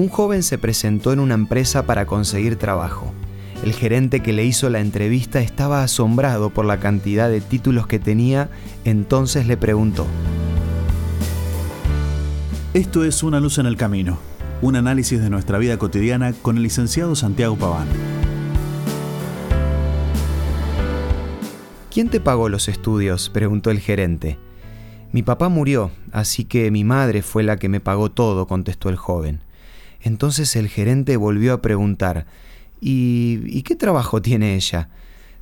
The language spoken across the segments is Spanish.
Un joven se presentó en una empresa para conseguir trabajo. El gerente que le hizo la entrevista estaba asombrado por la cantidad de títulos que tenía, entonces le preguntó. Esto es Una luz en el camino, un análisis de nuestra vida cotidiana con el licenciado Santiago Paván. ¿Quién te pagó los estudios? preguntó el gerente. Mi papá murió, así que mi madre fue la que me pagó todo, contestó el joven. Entonces el gerente volvió a preguntar, ¿Y, qué trabajo tiene ella?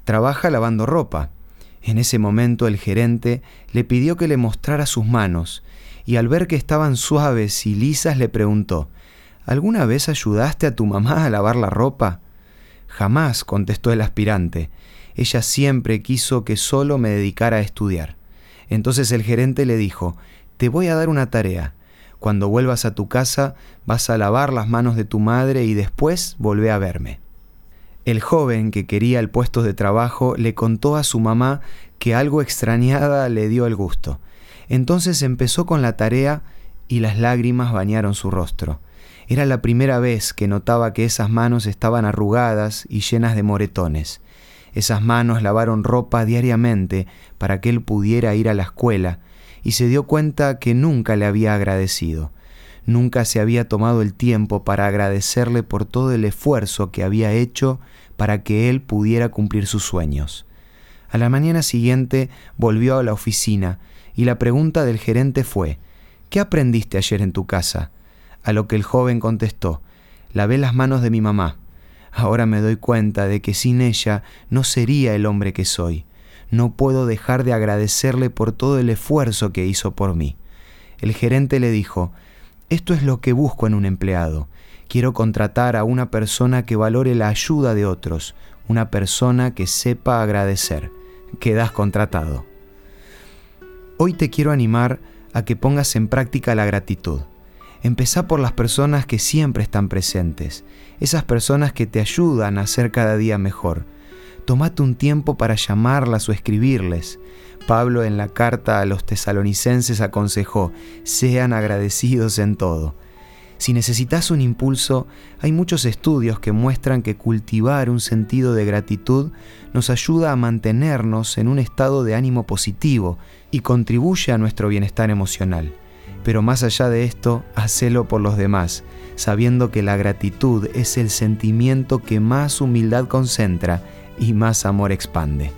Trabaja lavando ropa. En ese momento el gerente le pidió que le mostrara sus manos, y al ver que estaban suaves y lisas le preguntó, ¿Alguna vez ayudaste a tu mamá a lavar la ropa? Jamás, contestó el aspirante. Ella siempre quiso que solo me dedicara a estudiar. Entonces el gerente le dijo, Te voy a dar una tarea. Cuando vuelvas a tu casa vas a lavar las manos de tu madre y después volvé a verme. El joven que quería el puesto de trabajo le contó a su mamá que algo extrañada le dio el gusto. Entonces empezó con la tarea y las lágrimas bañaron su rostro. Era la primera vez que notaba que esas manos estaban arrugadas y llenas de moretones. Esas manos lavaron ropa diariamente para que él pudiera ir a la escuela y se dio cuenta que nunca le había agradecido. Nunca se había tomado el tiempo para agradecerle por todo el esfuerzo que había hecho para que él pudiera cumplir sus sueños. A la mañana siguiente volvió a la oficina y la pregunta del gerente fue, ¿Qué aprendiste ayer en tu casa? A lo que el joven contestó, lavé las manos de mi mamá. Ahora me doy cuenta de que sin ella no sería el hombre que soy. No puedo dejar de agradecerle por todo el esfuerzo que hizo por mí. El gerente le dijo, esto es lo que busco en un empleado. Quiero contratar a una persona que valore la ayuda de otros, una persona que sepa agradecer. Quedas contratado. Hoy te quiero animar a que pongas en práctica la gratitud. Empezá por las personas que siempre están presentes, esas personas que te ayudan a ser cada día mejor. Tomate un tiempo para llamarlas o escribirles. Pablo en la carta a los tesalonicenses aconsejó, sean agradecidos en todo. Si necesitas un impulso, hay muchos estudios que muestran que cultivar un sentido de gratitud nos ayuda a mantenernos en un estado de ánimo positivo y contribuye a nuestro bienestar emocional. Pero más allá de esto, hacelo por los demás, sabiendo que la gratitud es el sentimiento que más humildad concentra y más amor expande.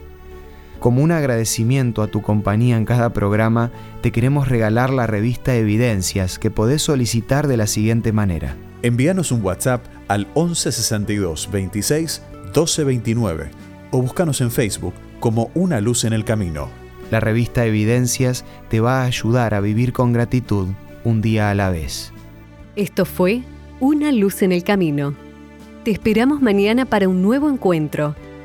Como un agradecimiento a tu compañía en cada programa, te queremos regalar la revista Evidencias que podés solicitar de la siguiente manera. Envíanos un WhatsApp al 1162 26 1229 o búscanos en Facebook como Una Luz en el Camino. La revista Evidencias te va a ayudar a vivir con gratitud un día a la vez. Esto fue Una Luz en el Camino. Te esperamos mañana para un nuevo encuentro,